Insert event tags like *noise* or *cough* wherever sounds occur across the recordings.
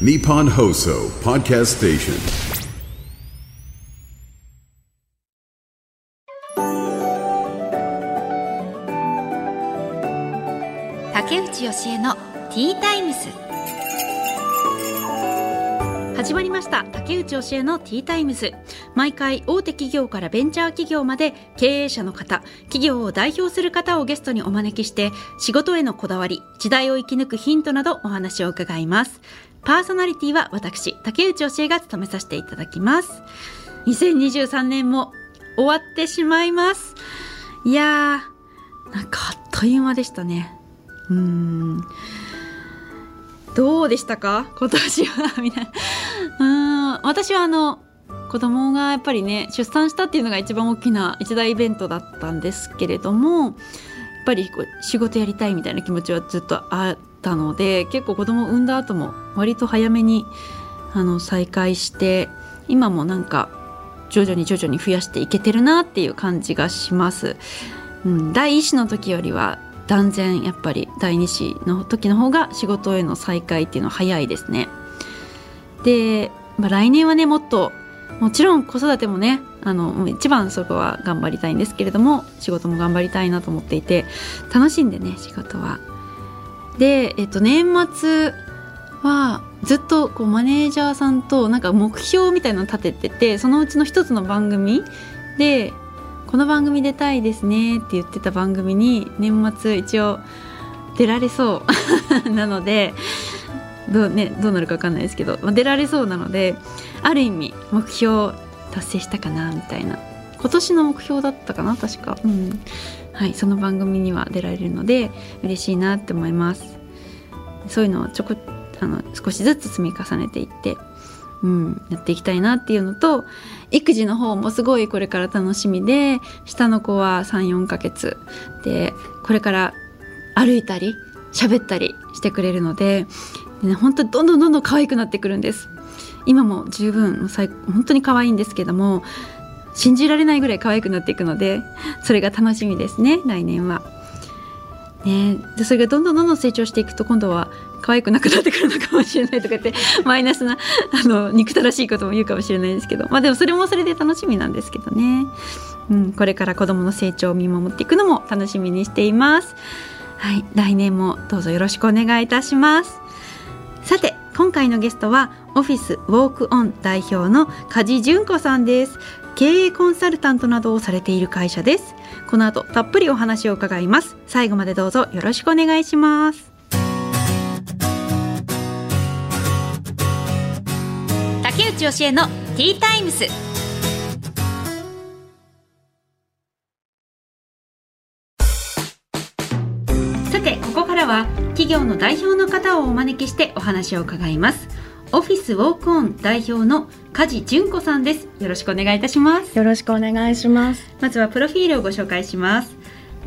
Nippon Hoso Podcast Station. 竹内義恵のティータイムス始まりました。竹内義恵のティータイムズ毎回大手企業からベンチャー企業まで経営者の方企業を代表する方をゲストにお招きして仕事へのこだわり時代を生き抜くヒントなどお話を伺います。パーソナリティは私竹内義恵が務めさせていただきます。2023年も終わってしまいます。いやーなんかあっという間でしたね。うーん。どうでしたか？今年はみたいな。うん、私はあの、子供がやっぱりね、出産したっていうのが一番大きな一大イベントだったんですけれども、やっぱりこう仕事やりたいみたいな気持ちはずっとあってたので、結構子供産んだ後も割と早めにあの再開して、今もなんか徐々に徐々に増やしていけてるなっていう感じがします。うん、第一子の時よりは断然やっぱり第二子の時の方が仕事への再開っていうのは早いですね。で、まあ、来年はねもっともちろん子育てもねあの一番そこは頑張りたいんですけれども仕事も頑張りたいなと思っていて楽しんでね仕事は。で、えっと、年末はずっとこうマネージャーさんとなんか目標みたいなの立てててそのうちの一つの番組でこの番組出たいですねって言ってた番組に年末一応出られそう *laughs* なのでどう,、ね、どうなるか分かんないですけど、まあ、出られそうなのである意味目標達成したかなみたいな今年の目標だったかな確か、うん。はい、その番組には出られるので嬉しいなって思います。そういうのをちょこあの少しずつ積み重ねていってうん、やっていきたいなっていうのと育児の方もすごいこれから楽しみで下の子は34ヶ月でこれから歩いたり喋ったりしてくれるのでで、ね、本当にどんどんどんどん可愛くなってくるんです。今も十分最本当に可愛いんですけども信じられないぐらい可愛くなっていくのでそれが楽しみですね来年は。ね、でそれがどんどんどんどん成長していくと今度は可愛くなくなってくるのかもしれないとかって *laughs* マイナスなあの憎たらしいことも言うかもしれないですけどまあでもそれもそれで楽しみなんですけどね、うん、これから子どもの成長を見守っていくのも楽しみにしています。はい来年もどうぞよろしくお願いいたします。さて今回のゲストはオフィスウォークオン代表の梶純子さんです。経営コンサルタントなどをされている会社です。この後たっぷりお話を伺います。最後までどうぞよろしくお願いします。竹内義恵のティータイムス。さてここからは企業の代表の方をお招きしてお話を伺いますオフィスウォークオン代表の梶純子さんです。よろしくお願いいたします。よろしくお願いします。まずはプロフィールをご紹介します。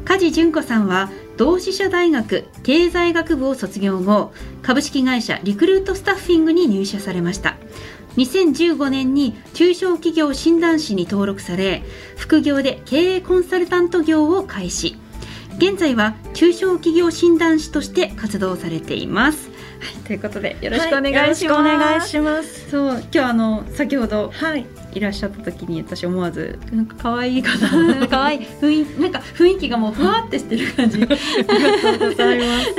梶純子さんは同志社大学経済学部を卒業後株式会社リクルートスタッフィングに入社されました。2015年に中小企業診断士に登録され副業で経営コンサルタント業を開始。現在は中小企業診断士として活動されています、はい、ということでよろしくお願いします、はい、お願いします。そう今日あの先ほどはい。いらっしゃった時に私思わずなんか可愛いかな。*laughs* 可愛い雰囲気なんか雰囲気がもうふわってしてる感じ。ありがとうございます。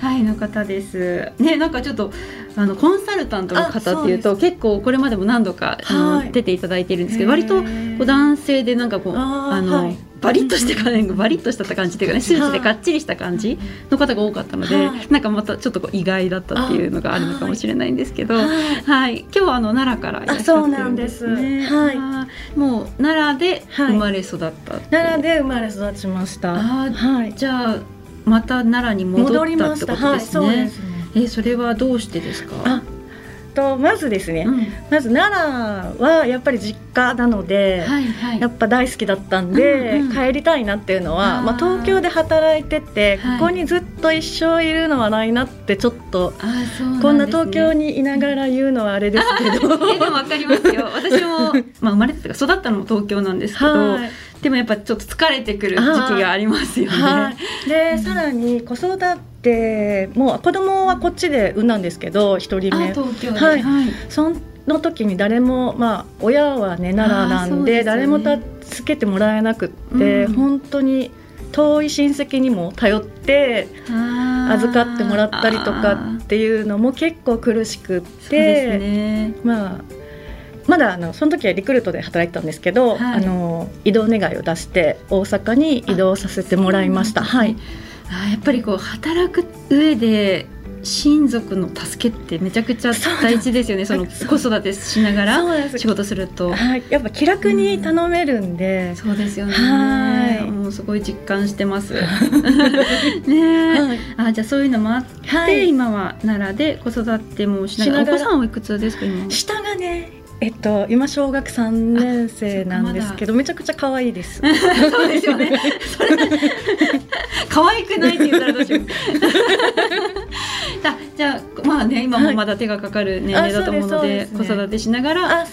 *laughs* はいの方です。ねなんかちょっとあのコンサルタントの方っていうと結構これまでも何度か、はい、出ていただいてるんですけど割とこう男性でなんかこうあの、はいバリッとしてかねバリッとした感じっていうかねスーツでかっちりした感じの方が多かったので、はい、なんかまたちょっとこう意外だったっていうのがあるのかもしれないんですけど、はい、はい、今日はあの奈良からいらっしゃってるんですね。はい、もう奈良で生まれ育った、奈良で生まれ育ちました。はい、じゃあまた奈良に戻ったってことですね。そうですね。えそれはどうしてですか？とまずですね、うん、まず奈良はやっぱり実家なので、はいはい、やっぱ大好きだったんで、うんうん、帰りたいなっていうのはまあ、東京で働いてて、はい、ここにずっと一生いるのはないなってちょっと、ね、こんな東京にいながら言うのはあれですけど。えでも分かりますよ。私も、*laughs* まあ、生まれて育ったのも東京なんですけど、はい。でもやっぱちょっと疲れてくる時期がありますよね。で、うん、さらに子育でもう子供はこっちで産んだんですけど一人目。はい、はい、その時に誰もまあ親はね奈良なんで、ね、誰も助けてもらえなくって、うん、本当に遠い親戚にも頼って預かってもらったりとかっていうのも結構苦しくって、ね、まあまだあのその時はリクルートで働いてたんですけど、はい、あの移動願いを出して大阪に移動させてもらいました。はいあやっぱりこう働く上で親族の助けってめちゃくちゃ大事ですよね。その子育てしながら仕事すると、はい、やっぱ気楽に頼めるんで、うん、そうですよね。はい。もうすごい実感してます。*laughs* ね、はい、あじゃあそういうのもあって、はい、今は奈良で子育てもしながら。お子さんはいくつですか今？下がねえっと、今小学3年生なんですけど、めちゃくちゃ可愛いです。*laughs* そうですよね。可愛くないって言ったらどうしよう。*laughs* じゃあまあね今もまだ手がかかる年齢だと思うので,、子育てしながら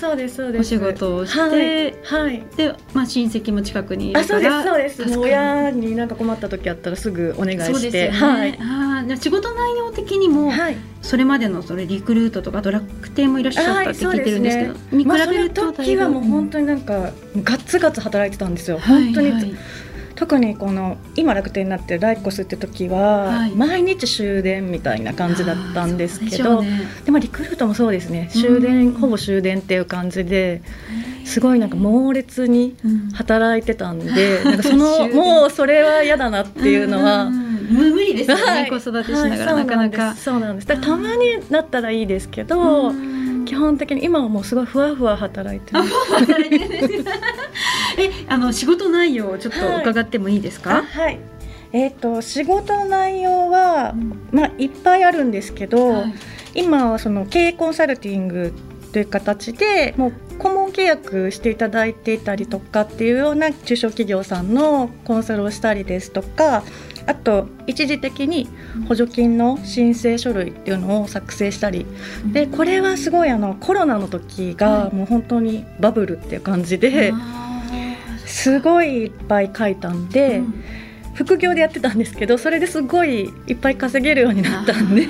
お仕事をして、はいでまあ親戚も近くにいるからそうですそうです。親になんか困った時あったらすぐお願いして、はい、あ仕事内容的にも、はい、それまでのそれリクルートとかドラッグ店もいらっしゃったって聞いてるんですけど、ね、見比べると、まあ、時はもう本当になんかガツガツ働いてたんですよ、本当に、はい。はい特にこの今楽天になってるライコスって時は、毎日終電みたいな感じだったんですけど、ね、でもリクルートもそうですね。終電ほぼ終電っていう感じですごいなんか猛烈に働いてたんで、なんかその *laughs* もうそれは嫌だなっていうのは。無理ですよね、はい、子育てしながら、なかなか。そうなんです。たまになったらいいですけど、基本的に今はもうすごいふわふわ働いてます。え、あの仕事内容をちょっと伺ってもいいですか？はい。えっ、ー、と仕事内容は、うん、まあいっぱいあるんですけど、はい、今はその経営コンサルティングという形でもう顧問契約していただいていたりとかっていうような中小企業さんのコンサルをしたりですとかあと一時的に補助金の申請書類っていうのを作成したり。でこれはすごいあのコロナの時がもう本当にバブルっていう感じですごいいっぱい書いたんで。副業でやってたんですけどそれですごいいっぱい稼げるようになったんで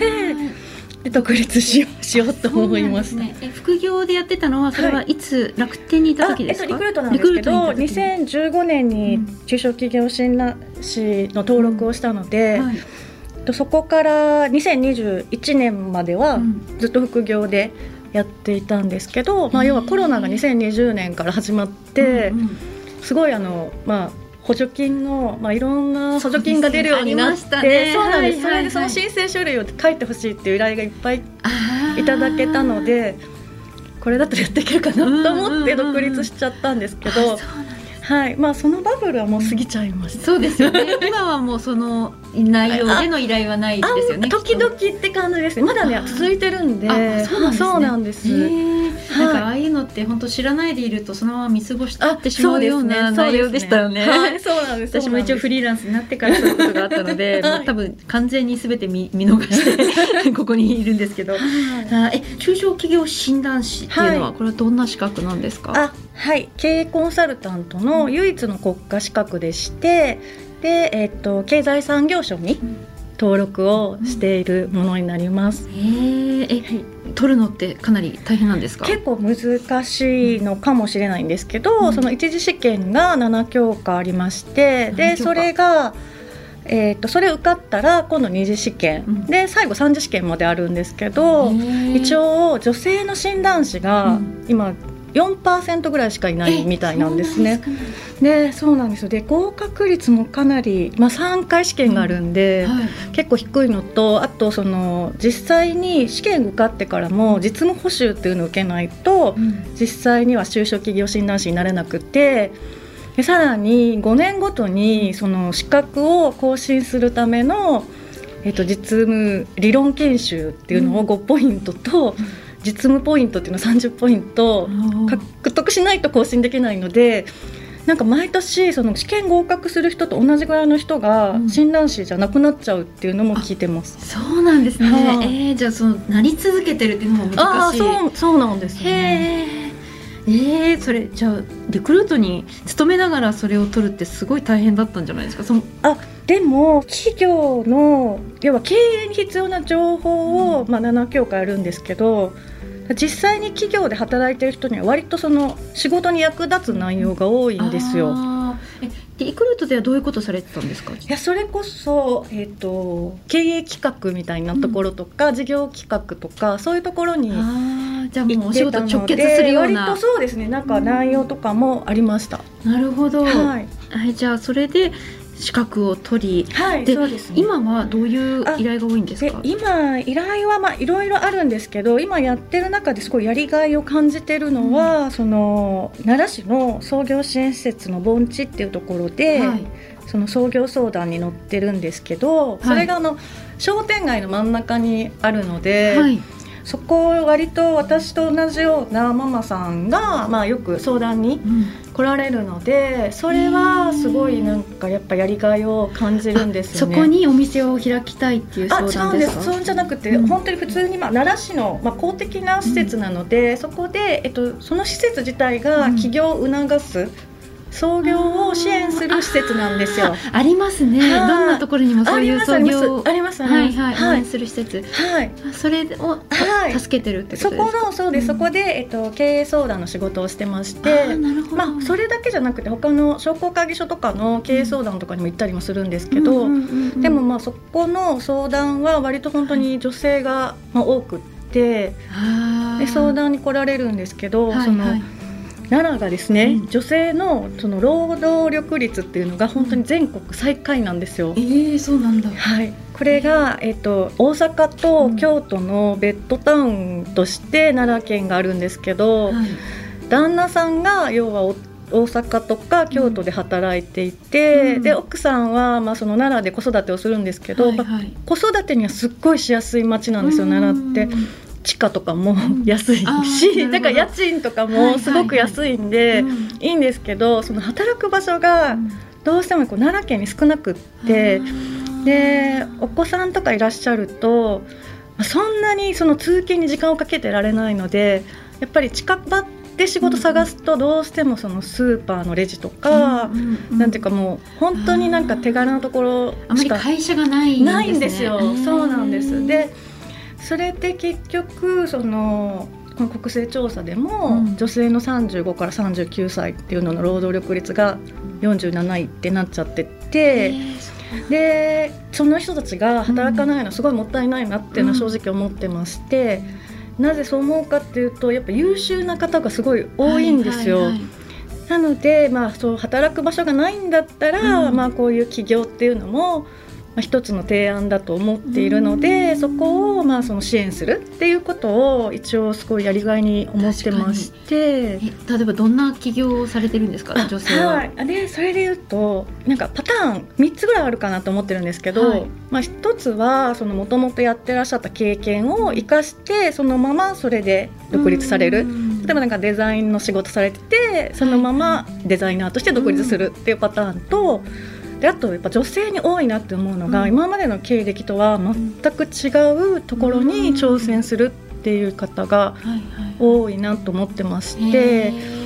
で独立しようしようと思います。ね、え副業でやってたのはそれはいつ楽天にいた時ですか？えっと、リクルートなんですけど、2015年に中小企業診断士の登録をしたので。うんはいそこから2021年まではずっと副業でやっていたんですけど、まあ、要はコロナが2020年から始まって、すごいあの、まあ、補助金の、まあ、いろんな補助金が出るようになって、ね、そうなんです、それでその申請書類を書いてほしいっていう依頼がいっぱいいただけたのでこれだとやっていけるかなと思って独立しちゃったんですけど。はい。まあ、そのバブルはもう過ぎちゃいました。そうですよね。今はもうその内容での依頼はないですよね。時々って感じですね。まだね続いてるんで。そうなんです。なんかああいうのって本当知らないでいるとそのまま見過ごしてってしまうような内容でしたよね。はい、そうなんです。私も一応フリーランスになってからそういうことがあったので、*laughs* はい、多分完全にすべて見見逃して *laughs* ここにいるんですけど、はい、え中小企業診断士っていうのはこれはどんな資格なんですか？あはい経営コンサルタントの唯一の国家資格でして、でえっ、と経済産業省に登録をしているものになります。うん、ええ、取るのってかなり大変なんですか？結構難しいのかもしれないんですけど、うん、その一次試験が7教科ありまして、でそれが。えーと、それ受かったら今度二次試験、うん、で最後三次試験まであるんですけど一応女性の診断士が今4%ぐらいしかいないみたいなんですね。でそうなんですよ。で合格率もかなり、まあ、3回試験があるんで、うんはい、結構低いのとあとその実際に試験受かってからも実務補習っていうのを受けないと、うん、実際には就職企業診断士になれなくて。でさらに5年ごとにその資格を更新するための、えっと、実務理論研修っていうのを5ポイントと、うん実務ポイントっていうのを30ポイント獲得しないと更新できないのでなんか毎年その試験合格する人と同じぐらいの人が診断士じゃなくなっちゃうっていうのも聞いてます。うん、そうなんですね。はあ、えー、じゃあそのなり続けてるっていうのも難しい。そうそうなんですね。えー、それじゃあリクルートに勤めながらそれを取るってすごい大変だったんじゃないですか？そのあでも企業の要は経営に必要な情報を、まあ、7教科あるんですけど実際に企業で働いてる人には割とその仕事に役立つ内容が多いんですよ。えリクルートではどういうことされてたんですか？いやそれこそ、えーと、経営企画みたいなところとか、うん、事業企画とかそういうところにじゃあもうお仕事直結するような。割とそうですね。なんか内容とかもありました。うん、なるほど、はい、はい、じゃあそれで資格を取り、はい、で、ね、今はどういう依頼が多いんですか？今依頼はまあいろいろあるんですけど今やってる中ですごいやりがいを感じてるのは、うん、その奈良市の創業支援施設の盆地っていうところで、はい、その創業相談に乗ってるんですけど、それがあの商店街の真ん中にあるので。はいそこ割と私と同じようなママさんが、まあ、よく相談に来られるので、それはすごいなんかやっぱやりがいを感じるんですよね。そこにお店を開きたいっていう相談ですか？そうじゃなくて、うん、本当に普通に、まあ、奈良市の、まあ、公的な施設なので、うん、そこで、えっと、その施設自体が起業を促す、創業を支援する施設なんですよ。ありますね。どんなところにもそういう創業ありますはいはい応援する施設。はい。それを助けてるってそこのそうです。そこでえっと経営相談の仕事をしてまして、まあそれだけじゃなくて他の商工会議所とかの経営相談とかにも行ったりもするんですけど、でもまあそこの相談は割と本当に女性がまあ多くって、で相談に来られるんですけど、その。奈良がですね、うん、女性のその労働力率っていうのが本当に全国最下位なんですよ。えー、そうなんだ。はい。これがえっ、ー、と大阪と京都のベッドタウンとして奈良県があるんですけど、はい、旦那さんが要は大阪とか京都で働いていて、うん、で奥さんはまあその奈良で子育てをするんですけど、はいはい、子育てにはすっごいしやすい町なんですよ、奈良って。地価とかも安いし、うん、だから家賃とかもすごく安いんで、いいんですけどその働く場所がどうしてもこう奈良県に少なくって、でお子さんとかいらっしゃるとそんなにその通勤に時間をかけてられないのでやっぱり近場で仕事探すとどうしてもそのスーパーのレジとか、なんていうかもう本当になんか手軽なところしか会社がないないんですよ。そうなんです。でそれで結局そのこの国勢調査でも、うん、女性の35から39歳っていうのの労働力率が47位ってなっちゃってて、でその人たちが働かないのすごいもったいないなっていうのは正直思ってまして、うん、なぜそう思うかっていうとやっぱ優秀な方がすごい多いんですよ。はいはいはい。なので、まあ、そう働く場所がないんだったら、うん、まあ、こういう起業っていうのもまあ、一つの提案だと思っているのでそこをまあその支援するっていうことを一応すごいやりがいに思ってまして例えばどんな起業をされてるんですか？女性は。はい、でそれで言うとなんかパターン3つぐらいあるかなと思ってるんですけど、はい、まあ、一つはもともとやってらっしゃった経験を生かしてそのままそれで独立される。例えばなんかデザインの仕事されててそのままデザイナーとして独立するっていうパターンと。はいであとやっぱ女性に多いなって思うのが、うん、今までの経歴とは全く違うところに挑戦するっていう方が多いなと思ってまして。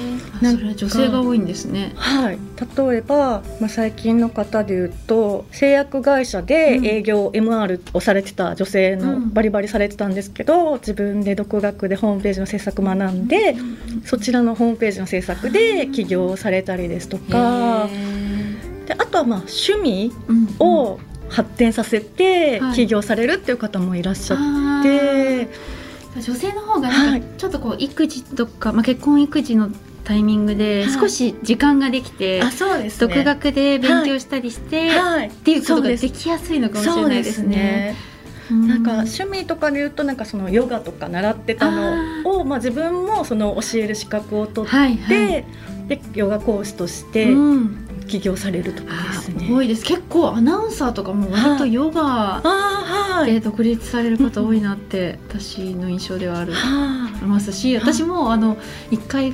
それは女性が多いんですね。はい。例えば、まあ、最近の方で言うと製薬会社で営業、うん、MR をされてた女性の、バリバリされてたんですけど自分で独学でホームページの制作学んで、うん、そちらのホームページの制作で起業をされたりですとか。であとはまあ趣味を発展させて起業されるっていう方もいらっしゃって。女性の方がなんかちょっとこう育児とか、まあ、結婚育児のタイミングで少し時間ができて、はい、あそうです、ね、独学で勉強したりして、はい、っていうことができやすいのかもしれないですね。なんか趣味とかで言うとなんかそのヨガとか習ってたのをまあ自分もその教える資格を取って、はいはい、でヨガ講師として起業されるとかですね、多いです。結構アナウンサーとかも割とヨガで独立される方多いなって私の印象ではありますし私もあの一回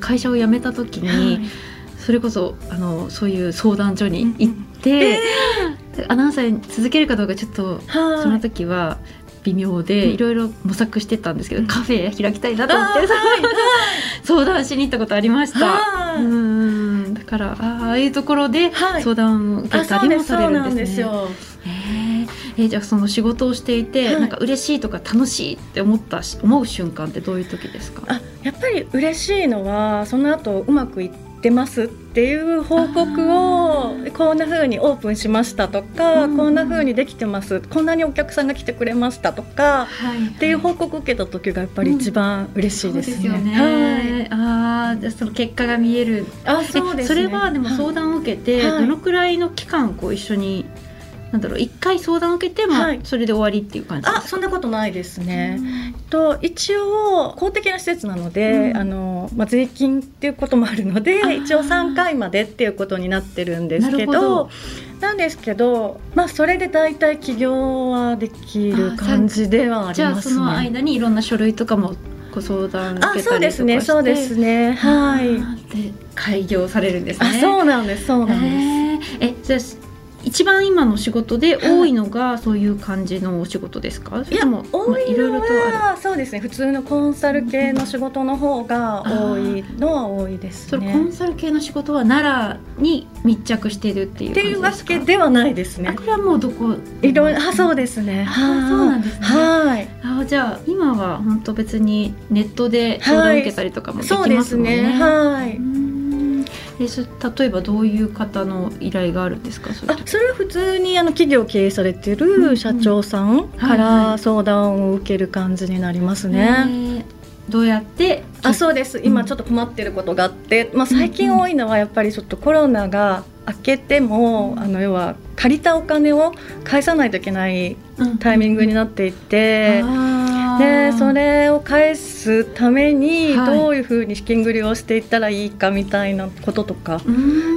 会社を辞めた時に、それこそあのそういう相談所に行って、アナウンサーに続けるかどうかちょっとその時は微妙でいろいろ模索してたんですけど、うん、カフェ開きたいなと思って、*laughs* 相談しに行ったことありました。うん。だからああいうところで相談を受けたりもされるんですね。えー、じゃあその仕事をしていて、はい、なんか嬉しいとか楽しいって思った思う瞬間ってどういう時ですか？あやっぱり嬉しいのはその後うまくいってますっていう報告をこんな風にオープンしましたとか、こんな風にできてますこんなにお客さんが来てくれましたとか、はい、っていう報告を受けた時がやっぱり一番嬉しいですね。うん、すね。はい、ああその結果が見える。あそうです、ね、それはでも相談を受けて、どのくらいの期間こう一緒になんだろう一回相談を受けても、それで終わりっていう感じ。あそんなことないですね。と一応公的な施設なので、うん、あのまあ、税金っていうこともあるので一応3回までっていうことになってるんですけどなんですけど、まあ、それで大体起業はできる感じではありますね。じゃあその間にいろんな書類とかもご相談あそうですね。そうですね。はい。で開業されるんですね。そうなんです。そうなんです。えじゃあ一番今の仕事で多いのがそういう感じのお仕事ですか、いやも多いのはそうですね。普通のコンサル系の仕事の方が多いのは多いですね、コンサル系の仕事は奈良に密着してるっていうっていうわけではないですね。これはもうどこ？いろあそうですね。あそうなんですね。はい。あじゃあ今は本当別にネットで相談受けたりとかもできますもんね、はい、そうですね。はいえそ例えばどういう方の依頼があるんですか？それあそれは普通にあの企業を経営されてる社長さんから相談を受ける感じになりますね。どうやって？あそうです。今ちょっと困ってることがあって、まあ、最近多いのはやっぱりちょっとコロナが明けてもあの要は借りたお金を返さないといけないタイミングになっていて。うんでそれを返すためにどういうふうに資金繰りをしていったらいいかみたいなこととか、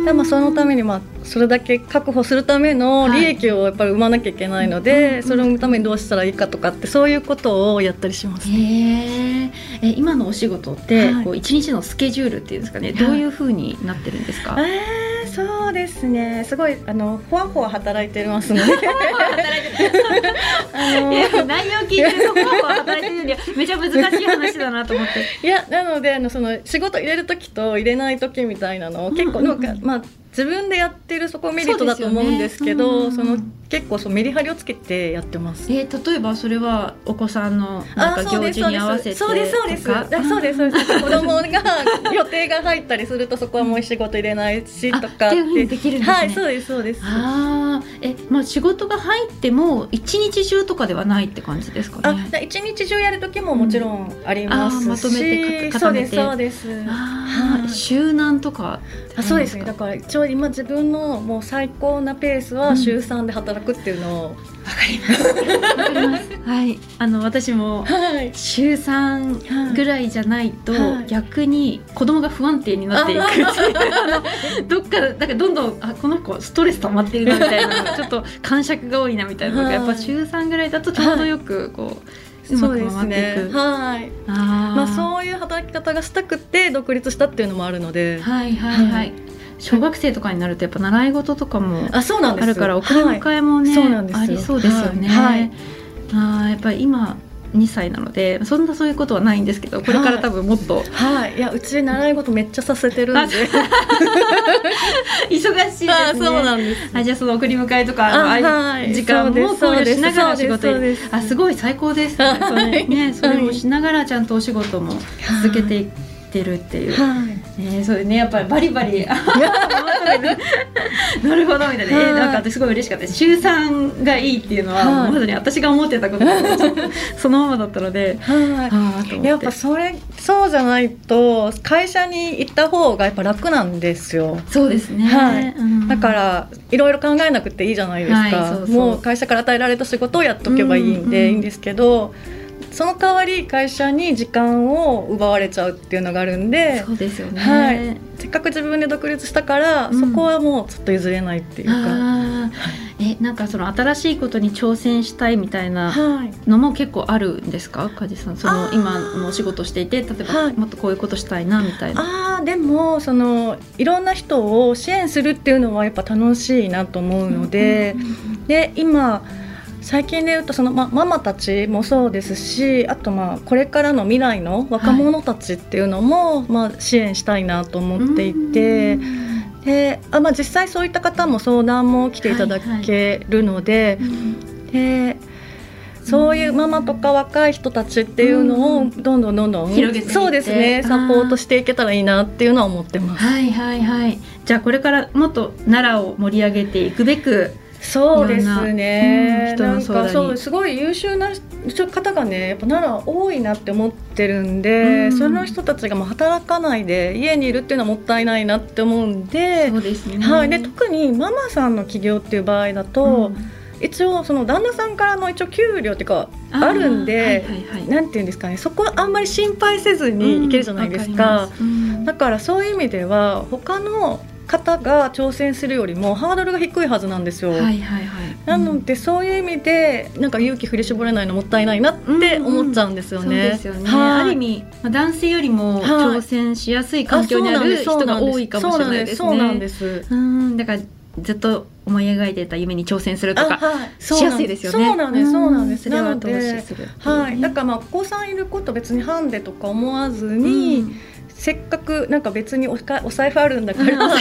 でもそのためにまあそれだけ確保するための利益をやっぱり生まなきゃいけないので、はい、それを生むためにどうしたらいいかとかってそういうことをやったりします、ね、え今のお仕事って、はい、こう一日のスケジュールっていうんですかね。どういうふうになってるんですか、えー、そうですね。すごいあのほわほわ働いてますのであの内容聞いてるとほわほわ働いてるにはめちゃ難しい話だなと思って。いやなのであのその仕事入れる時と入れない時みたいなのを結構なんか、まあ自分でやってるそこメリットだと思うんですけどそ、の結構そうメリハリをつけてやってます。えー、例えばそれはお子さんのなんか行事に合わせてそうですそうです。そうですそうです。子供が予定が入ったりするとそこはもう仕事入れないしとかって。できるんですね。はいそうですそうです。ああえまあ仕事が入っても一日中とかではないって感じですかね？あ一日中やる時ももちろんありますし、うん、まとめて固めて。そうですそうです。はい、週何とかあそうですね。だから一応今自分のもう最高なペースは週3で働くっていうのを、うんわかります。*laughs* はい、あの私も週三ぐらいじゃないと逆に子供が不安定になっていく *laughs* どっかだからどんどんあこの子ストレス溜まってるなみたいなちょっと感触が多いなみたいなのがやっぱ週三ぐらいだとちょうどよくこう。うまく回っていく。はい。あまあそういう働き方がしたくて独立したっていうのもあるので。はいはいはい。はい小学生とかになるとやっぱ習い事とかもあるから送り迎えもね、ありそうですよね。はい、あやっぱり今2歳なのでそんなそういうことはないんですけどこれから多分もっとはい、はい、いやうち習い事めっちゃさせてるんで。忙しいですね。そうなんです。あじゃあその送り迎えとかはい、時間も考慮しながら仕事に。あすごい最高です。ねそれねそれもしながらちゃんとお仕事も続けていってるっていう、はいえー、それねやっぱりバリバリ。*laughs* なるほどみたいな、えー、なんか私すごい嬉しかった。です週3がいいっていうのは、はい、まさに私が思ってたことそのままだったので、はい、やっぱそれそうじゃないと会社に行った方がやっぱ楽なんですよ。そうですね、はい、うん、だからいろいろ考えなくていいじゃないですか、はい、そうそう。もう会社から与えられた仕事をやっとけばいいんで、いいんですけど、その代わり会社に時間を奪われちゃうっていうのがあるんでそうですよね、はい、せっかく自分で独立したから、うん、そこはもうちょっと譲れないっていうか。はい、えなんかその新しいことに挑戦したいみたいなのも結構あるんですか？梶さん。その今のお仕事していて例えばもっとこういうことしたいなみたいな。あでもそのいろんな人を支援するっていうのはやっぱ楽しいなと思うので、で今最近で言うとその、ま、ママたちもそうですしあとまあこれからの未来の若者たちっていうのも、はい、まあ、支援したいなと思っていて。であまあ、実際そういった方も相談も来ていただけるのではいはい、でそういうママとか若い人たちっていうのをどんどんどんどん広げてそうですねサポートしていけたらいいなっていうのは思ってます。はいはいはい。じゃあこれからもっと奈良を盛り上げていくべくそうですね、うん、なんかそうすごい優秀な方がねやっぱ奈良多いなって思ってるんで、うん、その人たちがもう働かないで家にいるっていうのはもったいないなって思うんでそうですね、はい、で特にママさんの起業っていう場合だと、うん。一応その旦那さんからの一応給料っていうかあるんで、はいはいはい、なんていうんですかねそこはあんまり心配せずにいけるじゃないですか。うん、だからそういう意味では他の方が挑戦するよりもハードルが低いはずなんですよ。はいはいはい、なのでそういう意味でなんか勇気振り絞れないのもったいないなって思っちゃうんですよね。うんうん、ですよね。はい、ある意味男性よりも挑戦しやすい環境にある人が多いかもしれないですね。そうなんです。うんだからずっと思い描いてた夢に挑戦するとか、はい、しやすいですよね。そうなんです、そうなんです。なので、はい、だからまあお子さんいること別にハンデとか思わずに。うんせっかくなんか別におかお財布あるんだから。*laughs*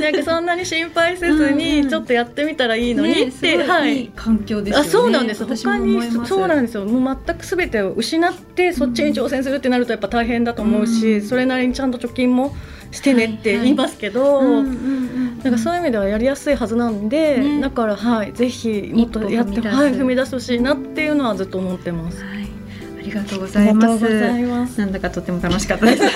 なんかそんなに心配せずにちょっとやってみたらいいのにって、ね、はい、環境です、ね、あそうなんです他にそうなんですよ。もう全くすべてを失ってそっちに挑戦するってなるとやっぱ大変だと思うし、うん、それなりにちゃんと貯金もしてねって言いますけど、なんかそういう意味ではやりやすいはずなんで、ね、だからはいぜひもっとやってはい踏み出してほしいなっていうのはずっと思ってます。はいありがとうございます。なんだかとても楽しかったです。*laughs*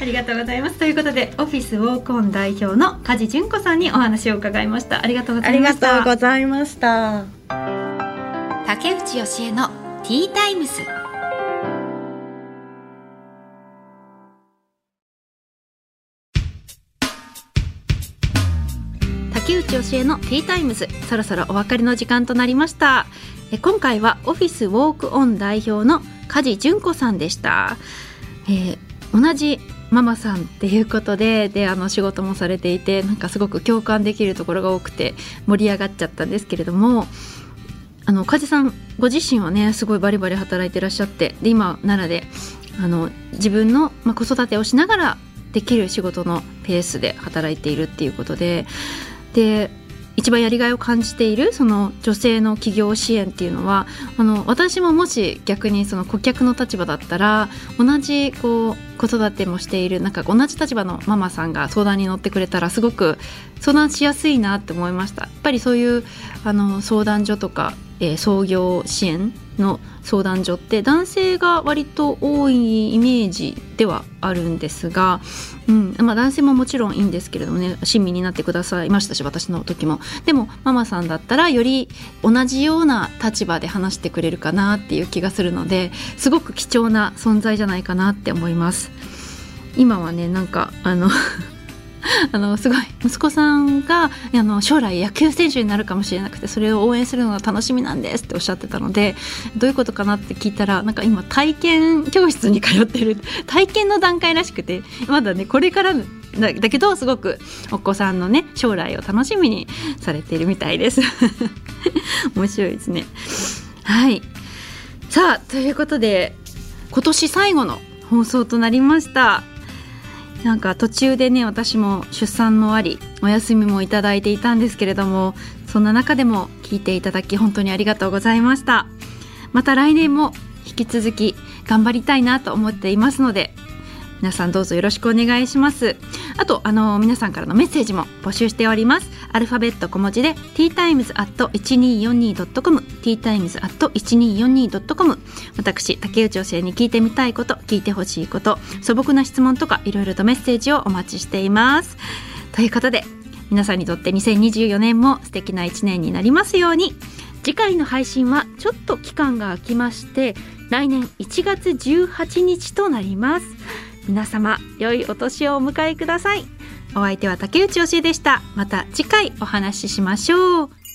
ありがとうございます。ということで、オフィスウォークオン代表の梶純子さんにお話を伺いました。ありがとうございました。ありがとうございました。竹内義恵のティータイムス。竹内義恵のティータイムズ。そろそろお別れの時間となりました。え今回はオフィスウォークオン代表の梶純子さんでした、えー、同じママさんっていうことでであの仕事もされていてなんかすごく共感できるところが多くて盛り上がっちゃったんですけれどもあの梶さんご自身はねすごいバリバリ働いてらっしゃってで今奈良であの自分の、まあ、子育てをしながらできる仕事のペースで働いているっていうことでで一番やりがいを感じているその女性の起業支援っていうのはあの私ももし逆にその顧客の立場だったら同じこう子育てもしているなんか同じ立場のママさんが相談に乗ってくれたらすごく相談しやすいなって思いました。やっぱりそういうあの相談所とか、えー、創業支援の相談所って男性が割と多いイメージではあるんですが、うん。まあ、男性ももちろんいいんですけれどもね親身になってくださいましたし私の時も。でもママさんだったらより同じような立場で話してくれるかなっていう気がするのですごく貴重な存在じゃないかなって思います。今はねなんかあの *laughs* あのすごい息子さんがあの将来野球選手になるかもしれなくてそれを応援するのが楽しみなんですっておっしゃってたのでどういうことかなって聞いたらなんか今体験教室に通ってる *laughs* 体験の段階らしくてまだねこれからだだけどすごくお子さんのね将来を楽しみにされているみたいです。*laughs* 面白いですね。はい。さあということで今年最後の放送となりました。なんか途中でね私も出産もありお休みもいただいていたんですけれどもそんな中でも聞いていただき本当にありがとうございました。また来年も引き続き頑張りたいなと思っていますので皆さんどうぞよろしくお願いします。あとあの皆さんからのメッセージも募集しております。アルファベット小文字で ttimes.1242.com ttimes.1242.com 私竹内教えに聞いてみたいこと聞いてほしいこと素朴な質問とかいろいろとメッセージをお待ちしています。ということで皆さんにとって2024年も素敵な1年になりますように。次回の配信はちょっと期間が空きまして来年1月18日となります。皆様良いお年をお迎えください。お相手は竹内義恵でした。また次回お話ししましょう。